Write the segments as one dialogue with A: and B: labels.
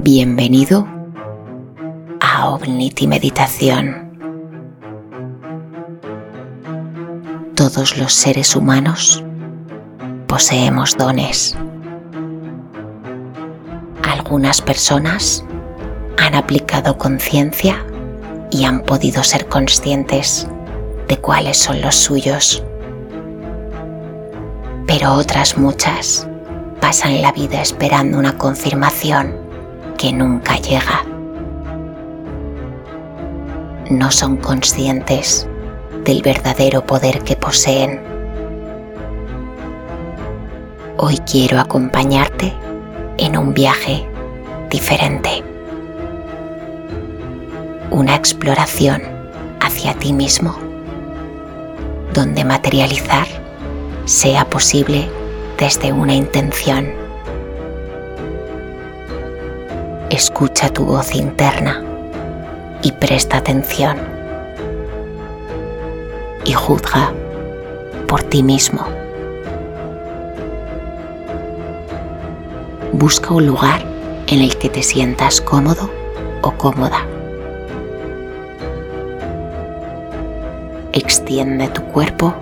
A: Bienvenido a Omniti Meditación. Todos los seres humanos poseemos dones. Algunas personas han aplicado conciencia y han podido ser conscientes de cuáles son los suyos. Pero otras muchas pasan la vida esperando una confirmación que nunca llega. No son conscientes del verdadero poder que poseen. Hoy quiero acompañarte en un viaje diferente. Una exploración hacia ti mismo, donde materializar sea posible desde una intención. Escucha tu voz interna y presta atención. Y juzga por ti mismo. Busca un lugar en el que te sientas cómodo o cómoda. Extiende tu cuerpo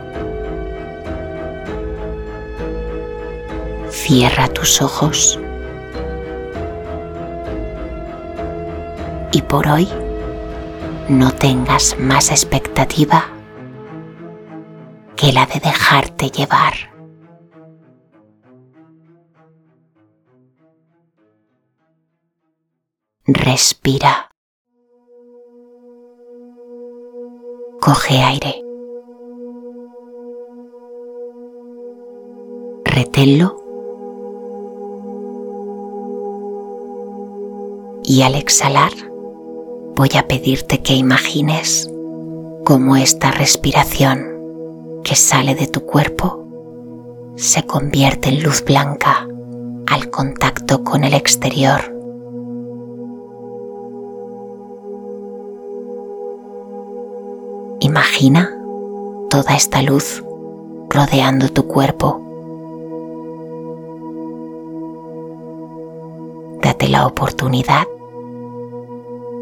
A: Cierra tus ojos. Y por hoy no tengas más expectativa que la de dejarte llevar. Respira. Coge aire. Reténlo y al exhalar voy a pedirte que imagines cómo esta respiración que sale de tu cuerpo se convierte en luz blanca al contacto con el exterior. Imagina toda esta luz rodeando tu cuerpo. Date la oportunidad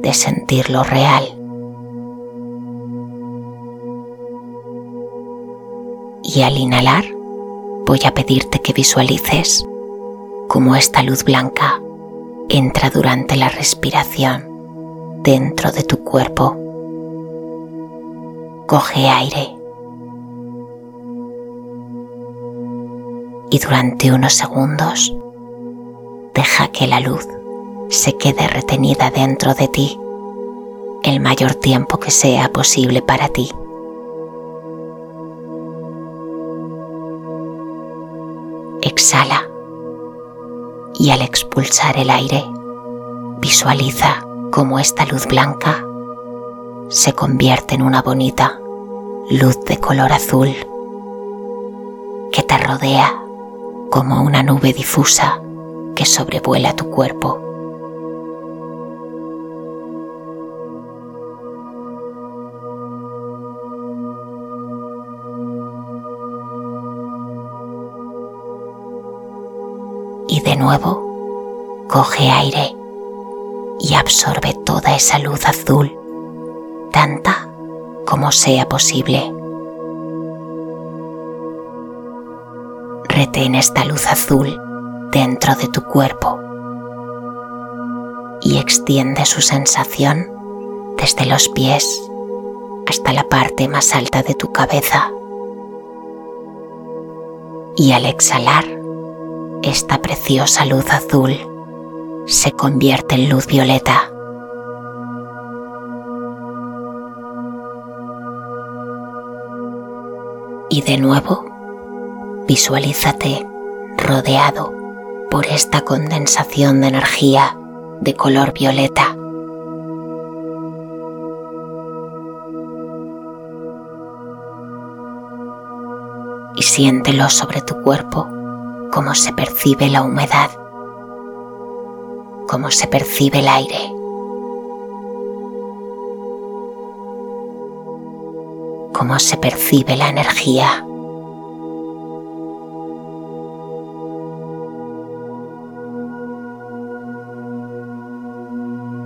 A: de sentirlo real. Y al inhalar voy a pedirte que visualices cómo esta luz blanca entra durante la respiración dentro de tu cuerpo. Coge aire. Y durante unos segundos deja que la luz se quede retenida dentro de ti el mayor tiempo que sea posible para ti. Exhala y al expulsar el aire visualiza cómo esta luz blanca se convierte en una bonita luz de color azul que te rodea como una nube difusa que sobrevuela tu cuerpo. De nuevo coge aire y absorbe toda esa luz azul, tanta como sea posible. Retén esta luz azul dentro de tu cuerpo y extiende su sensación desde los pies hasta la parte más alta de tu cabeza. Y al exhalar, esta preciosa luz azul se convierte en luz violeta. Y de nuevo, visualízate rodeado por esta condensación de energía de color violeta. Y siéntelo sobre tu cuerpo cómo se percibe la humedad, cómo se percibe el aire. cómo se percibe la energía.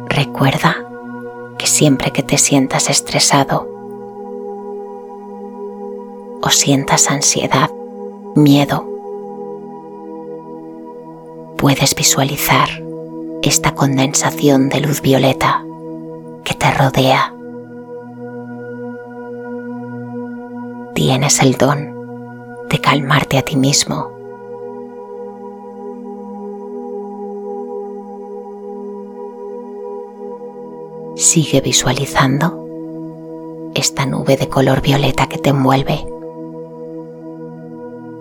A: Recuerda que siempre que te sientas estresado o sientas ansiedad, miedo, puedes visualizar esta condensación de luz violeta que te rodea. Tienes el don de calmarte a ti mismo. Sigue visualizando esta nube de color violeta que te envuelve,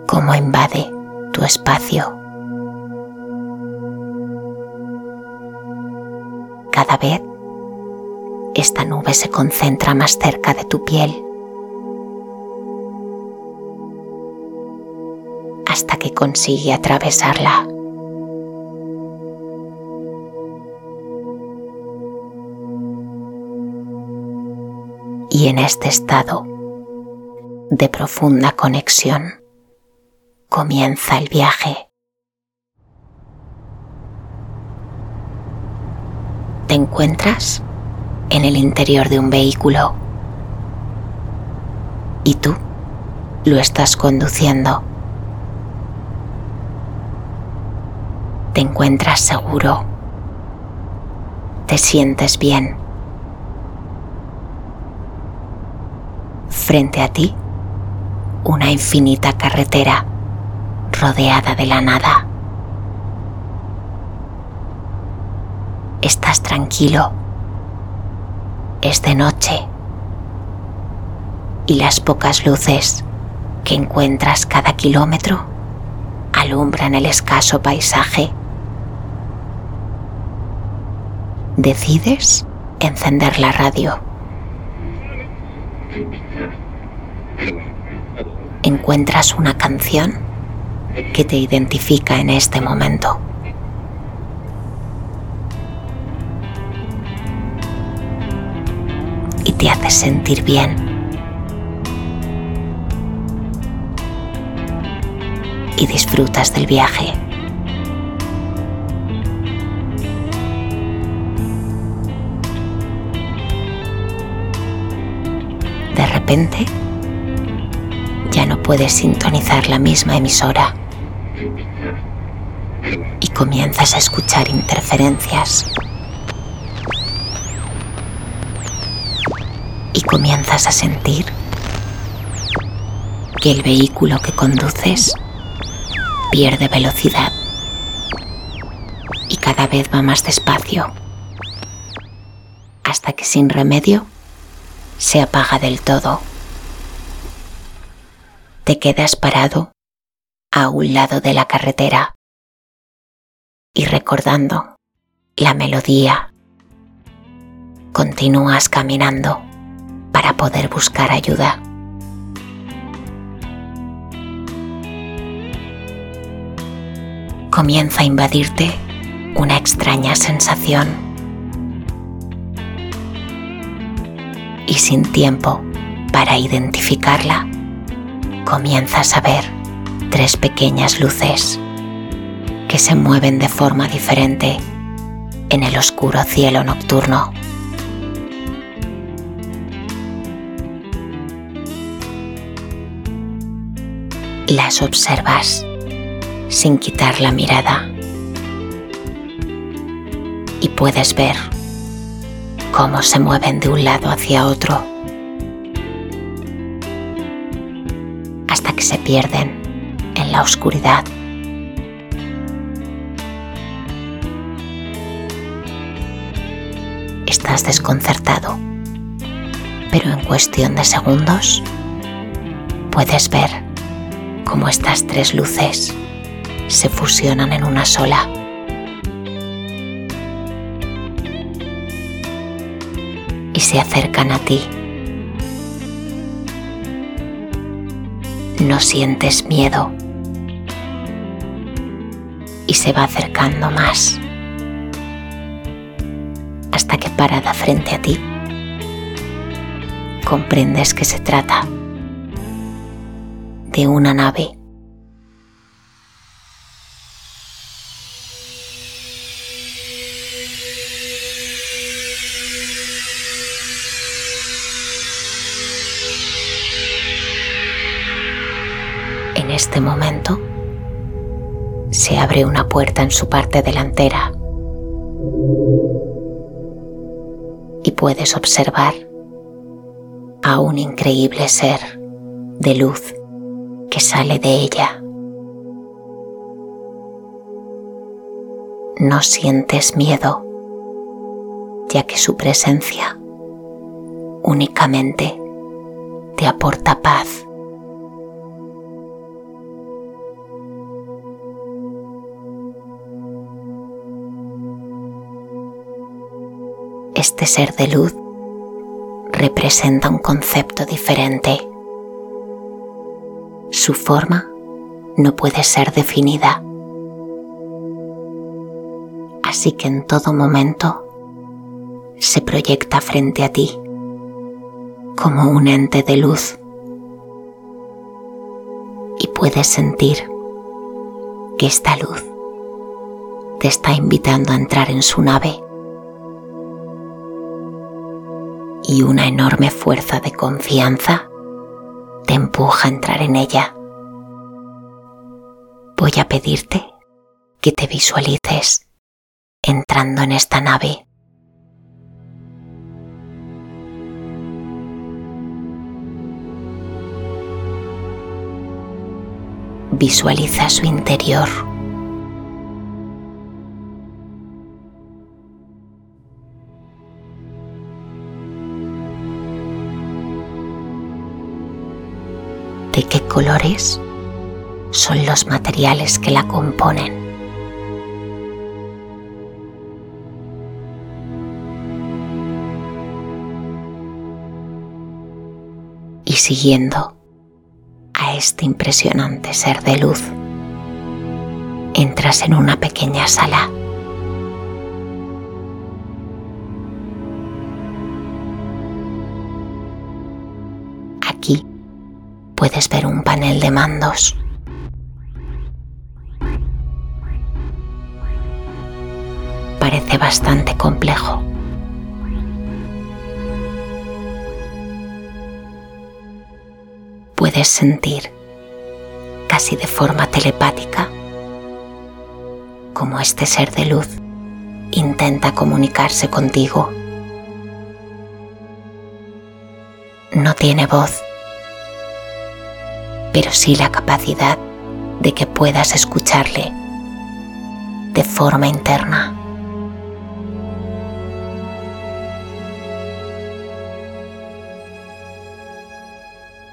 A: cómo invade tu espacio. Cada vez esta nube se concentra más cerca de tu piel hasta que consigue atravesarla. Y en este estado de profunda conexión comienza el viaje. Te encuentras en el interior de un vehículo y tú lo estás conduciendo. te encuentras seguro, te sientes bien. Frente a ti, una infinita carretera rodeada de la nada. Estás tranquilo. Es de noche. Y las pocas luces que encuentras cada kilómetro alumbran el escaso paisaje decides encender la radio. Encuentras una canción que te identifica en este momento. Te hace sentir bien. Y disfrutas del viaje. de repente ya no puedes sintonizar la misma emisora y comienzas a escuchar interferencias y comienzas a sentir que el vehículo que conduces pierde velocidad y cada vez va más despacio hasta que sin remedio se apaga del todo. Te quedas parado a un lado de la carretera y recordando la melodía, continúas caminando para poder buscar ayuda. Comienza a invadirte una extraña sensación y sin tiempo para identificarla, comienzas a ver tres pequeñas luces que se mueven de forma diferente en el oscuro cielo nocturno. Las observas sin quitar la mirada y puedes ver cómo se mueven de un lado hacia otro hasta que se pierden en la oscuridad. Estás desconcertado, pero en cuestión de segundos puedes ver cómo estas tres luces se fusionan en una sola. y se acercan a ti. No sientes miedo y se va acercando más hasta que parada frente a ti comprendes que se trata de una nave. En este momento se abre una puerta en su parte delantera y puedes observar a un increíble ser de luz sale de ella. No sientes miedo, ya que su presencia únicamente te aporta paz. Este ser de luz representa un concepto diferente. Su forma no puede ser definida. Así que en todo momento se proyecta frente a ti como un ente de luz y puedes sentir que esta luz te está invitando a entrar en su nave y una enorme fuerza de confianza te empuja a entrar en ella. Voy a pedirte que te visualices entrando en esta nave. Visualiza su interior colores son los materiales que la componen. Y siguiendo a este impresionante ser de luz, entras en una pequeña sala. Puedes ver un panel de mandos. Parece bastante complejo. Puedes sentir, casi de forma telepática, como este ser de luz intenta comunicarse contigo. No tiene voz pero sí la capacidad de que puedas escucharle de forma interna.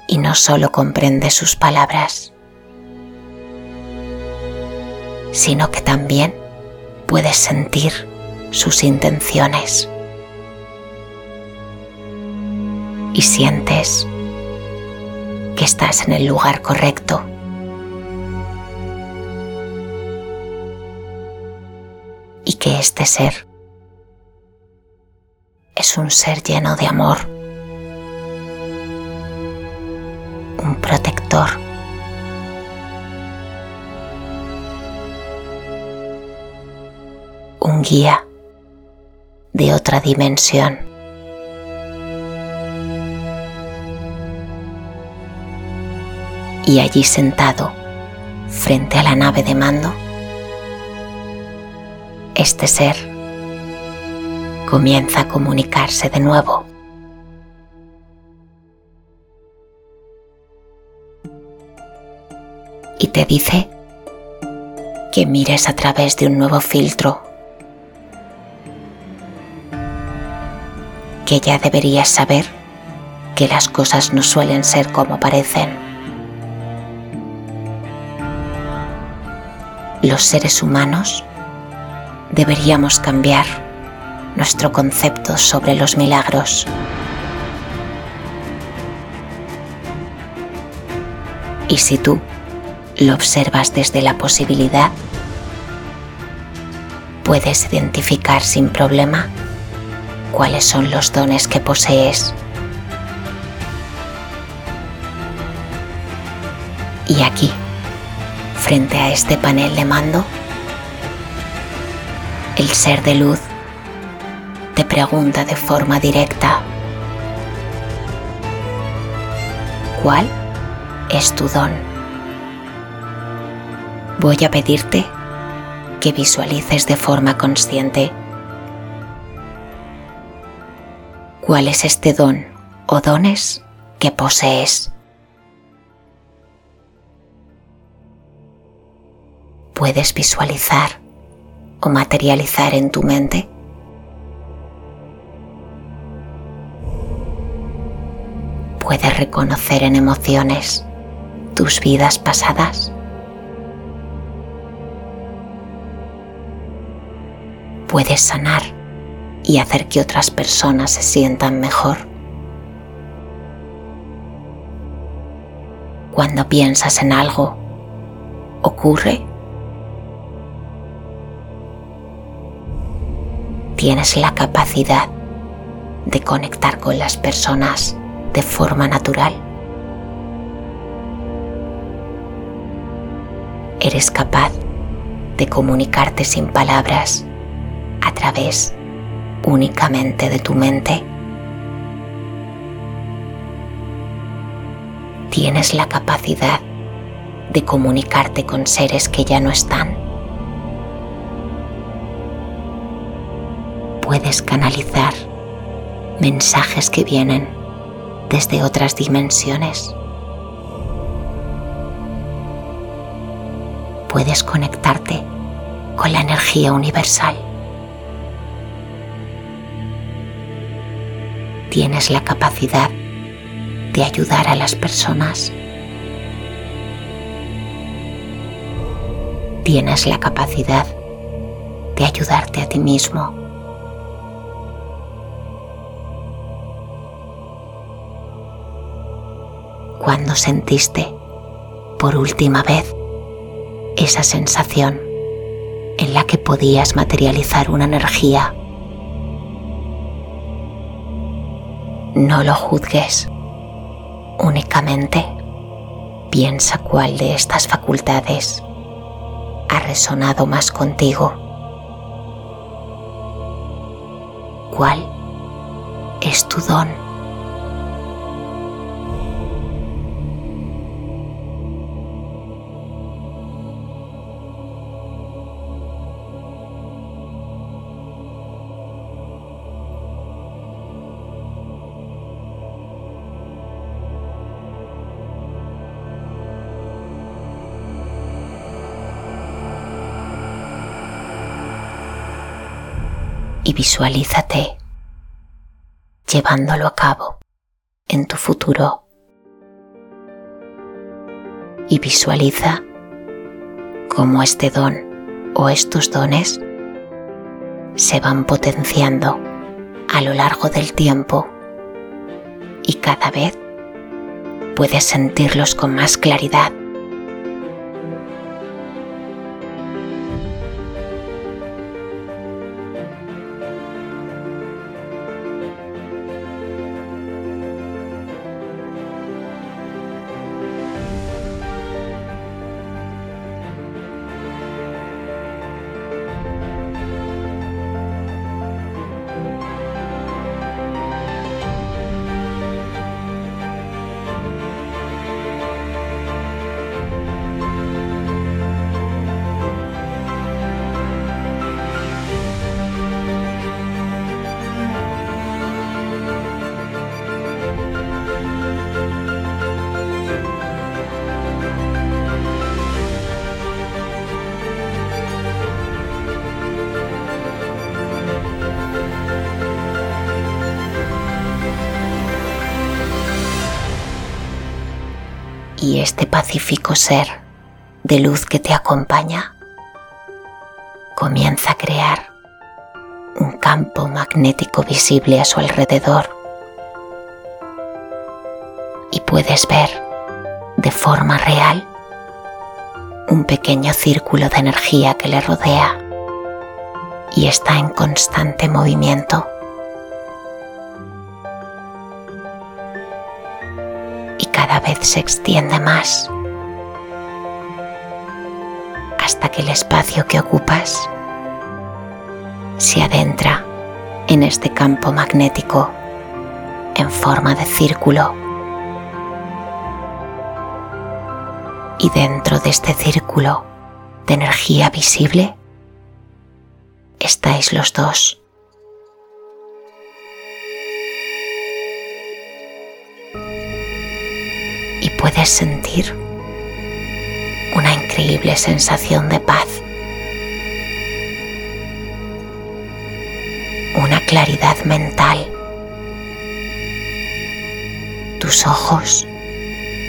A: Y no solo comprende sus palabras, sino que también puedes sentir sus intenciones. Y sientes que estás en el lugar correcto. Y que este ser es un ser lleno de amor, un protector. Un guía de otra dimensión. Y allí sentado, frente a la nave de mando, este ser comienza a comunicarse de nuevo. Y te dice que mires a través de un nuevo filtro, que ya deberías saber que las cosas no suelen ser como parecen. Los seres humanos deberíamos cambiar nuestro concepto sobre los milagros. Y si tú lo observas desde la posibilidad, puedes identificar sin problema cuáles son los dones que posees. Frente a este panel de mando, el ser de luz te pregunta de forma directa, ¿cuál es tu don? voy a pedirte que visualices de forma consciente cuál es este don o dones que posees. Puedes visualizar o materializar en tu mente puedes reconocer en emociones tus vidas pasadas. Puedes sanar y hacer que otras personas se sientan mejor. Cuando piensas en algo, ocurre. Tienes la capacidad de conectar con las personas de forma natural. Eres capaz de comunicarte sin palabras a través únicamente de tu mente. Tienes la capacidad de comunicarte con seres que ya no están. Puedes canalizar mensajes que vienen desde otras dimensiones. Puedes conectarte con la energía universal. Tienes la capacidad de ayudar a las personas. Tienes la capacidad de ayudarte a ti mismo cuando sentiste por última vez esa sensación en la que podías materializar una energía. No lo juzgues, únicamente piensa cuál de estas facultades ha resonado más contigo. ¿Cuál es tu don? Visualízate llevándolo a cabo en tu futuro. Y visualiza cómo este don o estos dones se van potenciando a lo largo del tiempo y cada vez puedes sentirlos con más claridad este pacífico ser de luz que te acompaña comienza a crear un campo magnético visible a su alrededor y puedes ver de forma real un pequeño círculo de energía que le rodea y está en constante movimiento. Cada vez se extiende más hasta que el espacio que ocupas se adentra en este campo magnético en forma de círculo. Y dentro de este círculo de energía visible, estáis los dos. Puedes sentir una increíble sensación de paz, una claridad mental. Tus ojos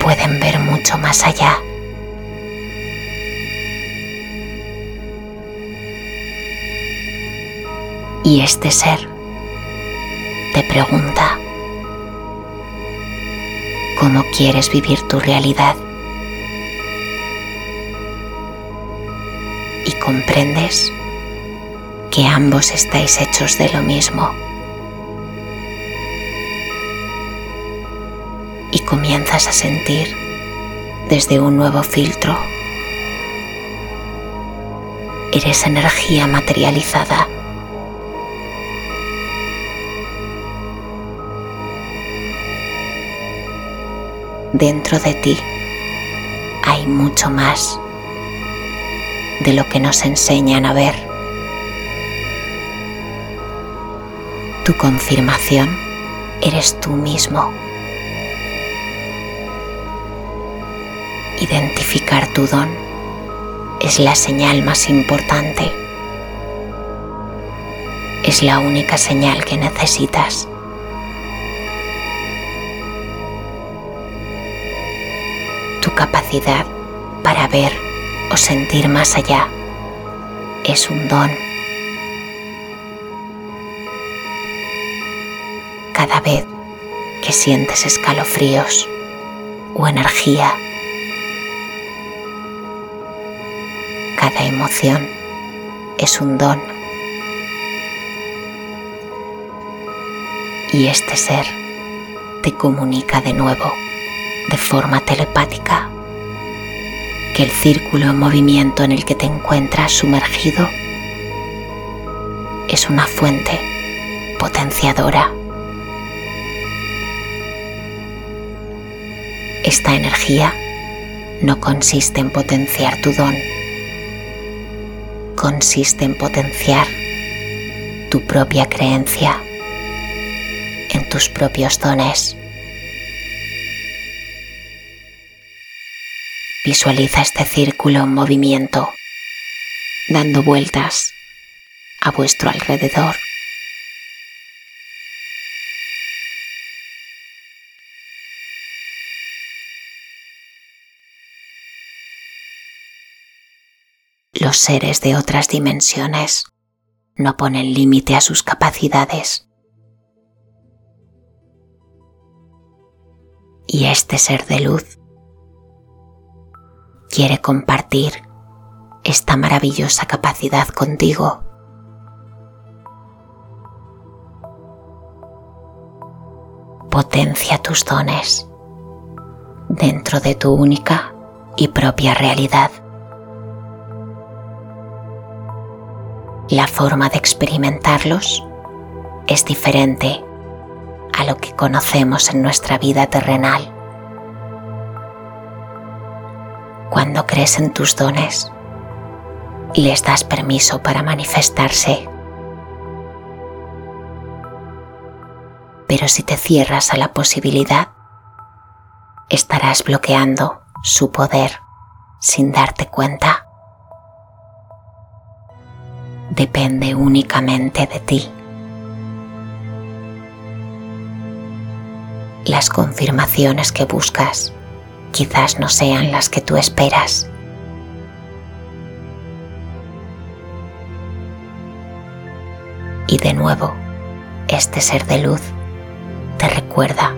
A: pueden ver mucho más allá. Y este ser te pregunta, ¿cómo quieres vivir tu realidad? Y comprendes que ambos estáis hechos de lo mismo. Y comienzas a sentir desde un nuevo filtro. Eres energía materializada dentro de ti hay mucho más de lo que nos enseñan a ver. Tu confirmación eres tú mismo. Identificar tu don es la señal más importante. Es la única señal que necesitas. Capacidad para ver o sentir más allá es un don. Cada vez que sientes escalofríos o energía, cada emoción es un don. Y este ser te comunica de nuevo de forma telepática que el círculo en movimiento en el que te encuentras sumergido es una fuente potenciadora. Esta energía no consiste en potenciar tu don, consiste en potenciar tu propia creencia en tus propios dones. Visualiza este círculo en movimiento, dando vueltas a vuestro alrededor. Los seres de otras dimensiones no ponen límite a sus capacidades. Y este ser de luz quiere compartir esta maravillosa capacidad contigo. Potencia tus dones dentro de tu única y propia realidad. La forma de experimentarlos es diferente a lo que conocemos en nuestra vida terrenal. Cuando crees en tus dones, les das permiso para manifestarse. Pero si te cierras a la posibilidad, estarás bloqueando su poder sin darte cuenta. Depende únicamente de ti. Las confirmaciones que buscas quizás no sean las que tú esperas. Y de nuevo, este ser de luz te recuerda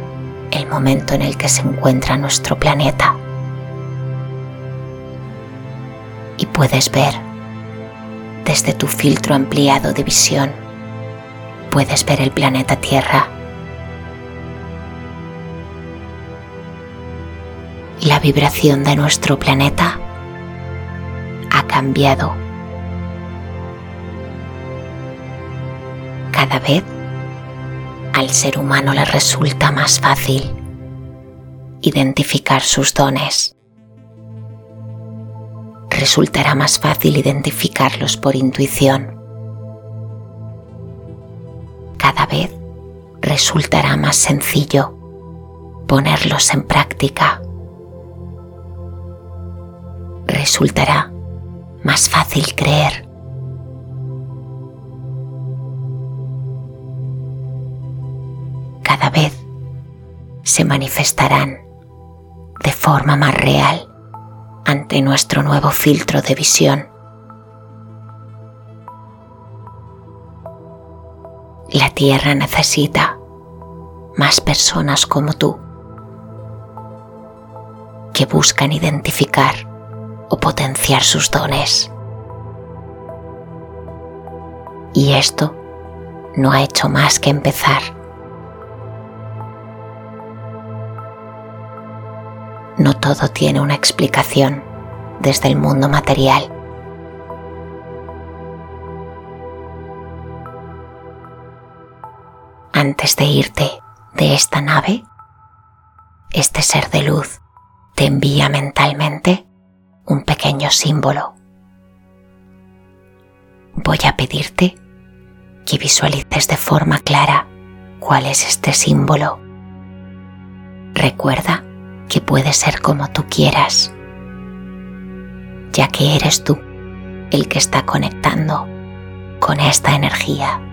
A: el momento en el que se encuentra nuestro planeta. Y puedes ver desde tu filtro ampliado de visión, puedes ver el planeta Tierra la vibración de nuestro planeta ha cambiado. Cada vez al ser humano le resulta más fácil identificar sus dones, resultará más fácil identificarlos por intuición. Cada vez resultará más sencillo ponerlos en práctica. Resultará más fácil creer. Cada vez se manifestarán de forma más real ante nuestro nuevo filtro de visión. La Tierra necesita más personas como tú que buscan identificar o potenciar sus dones. Y esto no ha hecho más que empezar. No todo tiene una explicación desde el mundo material. Antes de irte de esta nave, este ser de luz te envía mentalmente un pequeño símbolo. Voy a pedirte que visualices de forma clara cuál es este símbolo. Recuerda que puede ser como tú quieras, ya que eres tú el que está conectando con esta energía.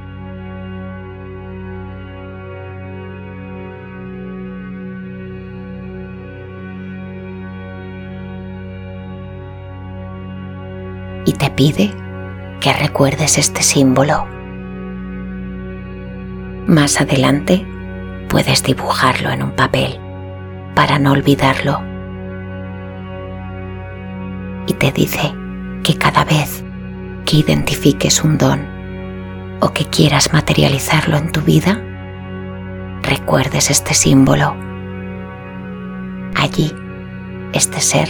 A: Y te pide que recuerdes este símbolo. Más adelante puedes dibujarlo en un papel para no olvidarlo. Y te dice que cada vez que identifiques un don o que quieras materializarlo en tu vida, recuerdes este símbolo. Allí, este ser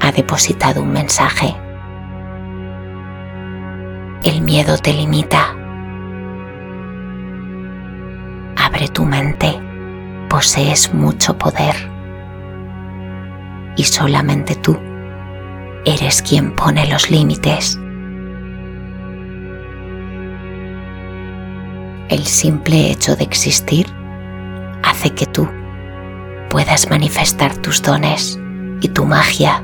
A: ha depositado un mensaje el miedo te limita. Abre tu mente, posees mucho poder. Y solamente tú eres quien pone los límites. El simple hecho de existir hace que tú puedas manifestar tus dones y tu magia.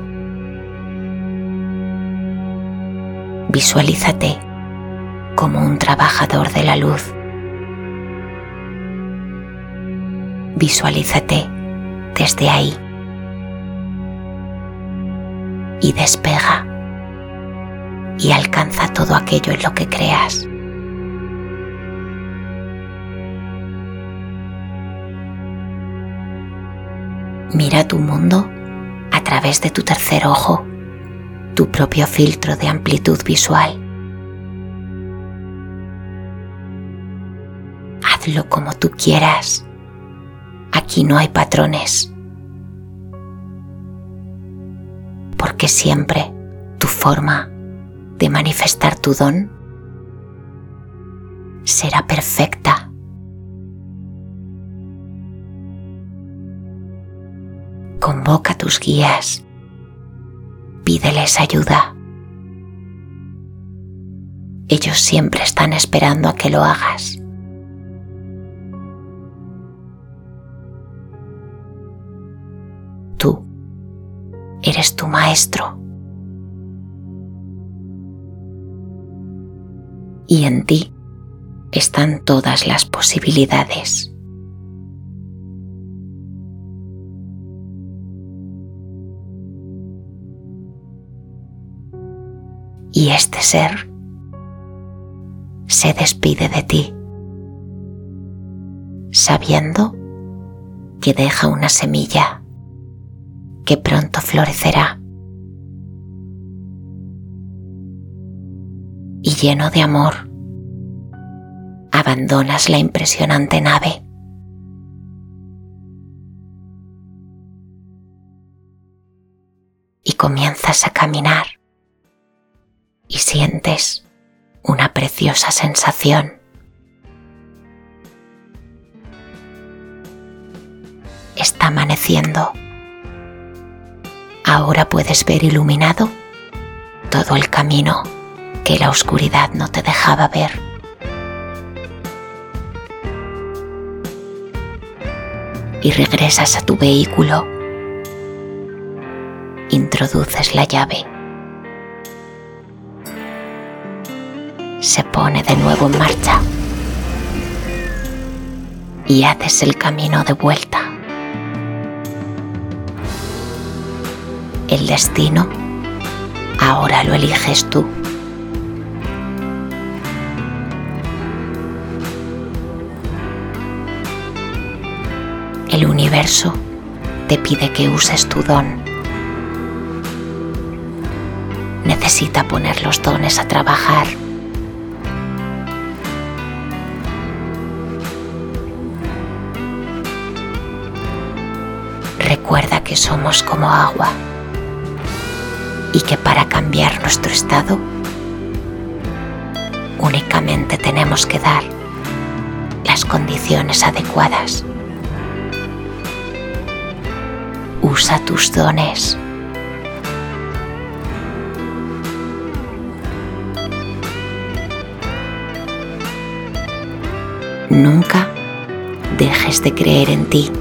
A: Visualízate como un trabajador de la luz. Visualízate desde ahí y despega y alcanza todo aquello en lo que creas. Mira tu mundo a través de tu tercer ojo, tu propio filtro de amplitud visual. hazlo como tú quieras. Aquí no hay patrones. Porque siempre tu forma de manifestar tu don será perfecta. Convoca tus guías, pídeles ayuda. Ellos siempre están esperando a que lo hagas. eres tu maestro. Y en ti están todas las posibilidades. Este ser se despide de ti, sabiendo que deja una semilla que pronto florecerá. Y lleno de amor, abandonas la impresionante nave. Y comienzas a caminar sientes una preciosa sensación. Está amaneciendo Ahora puedes ver iluminado todo el camino que la oscuridad no te dejaba ver. Y regresas a tu vehículo. Introduces la llave. Se pone de nuevo en marcha. Y haces el camino de vuelta. El destino ahora lo eliges tú. El universo te pide que uses tu don. Necesita poner los dones a trabajar. Recuerda que somos como agua y que para cambiar nuestro estado únicamente tenemos que dar las condiciones adecuadas. Usa tus dones. Nunca dejes de creer en ti.